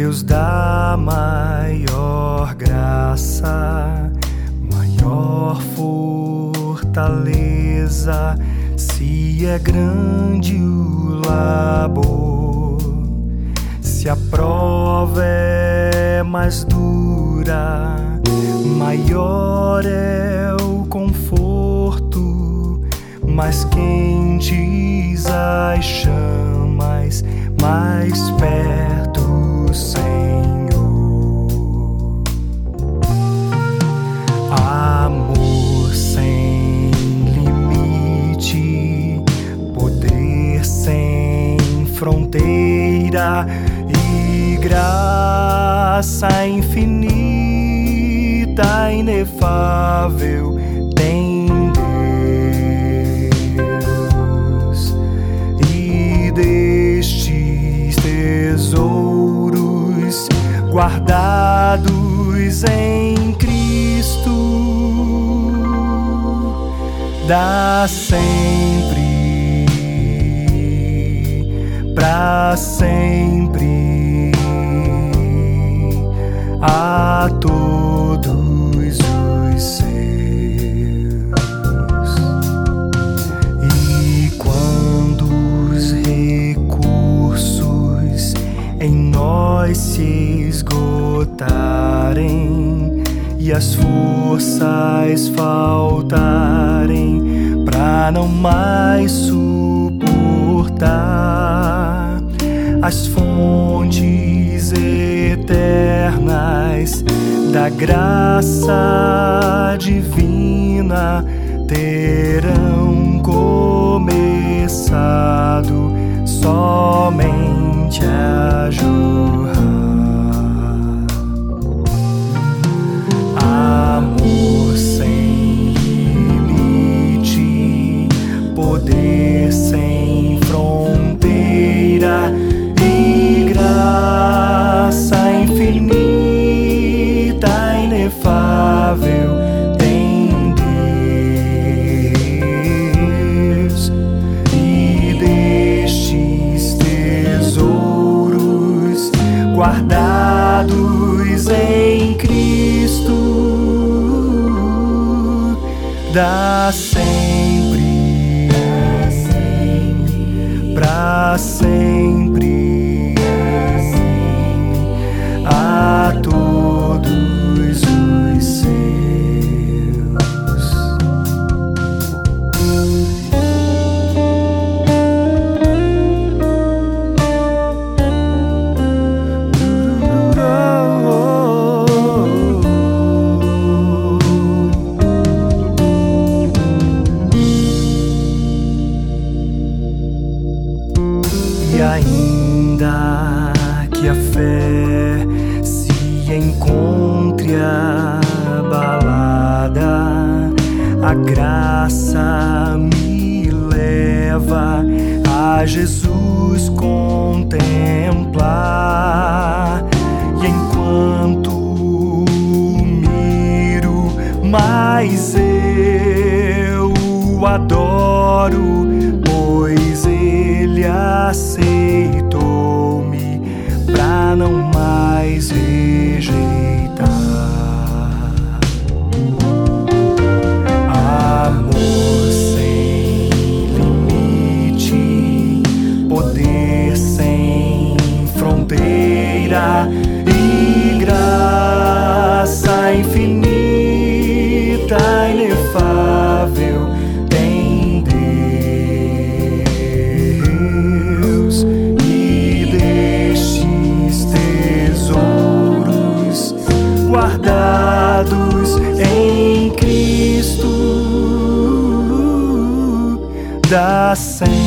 Deus dá maior graça, maior fortaleza. Se é grande o labor, se a prova é mais dura, maior é o conforto, mais quentes as chamas, mais perto Senhor. Amor sem limite, poder sem fronteira e graça infinita, inefável guardados em Cristo. Dá sempre para sempre se esgotarem e as forças faltarem para não mais suportar as fontes eternas da graça divina terão começado somente a jorrar. Dá sempre. Para sempre que a fé se encontre abalada, a graça me leva a Jesus contemplar. E enquanto miro, mais eu o adoro, pois ele aceitou-me não mais rejeitar. Amor sem limite, poder sem fronteira e graça infinita, em Cristo dá sempre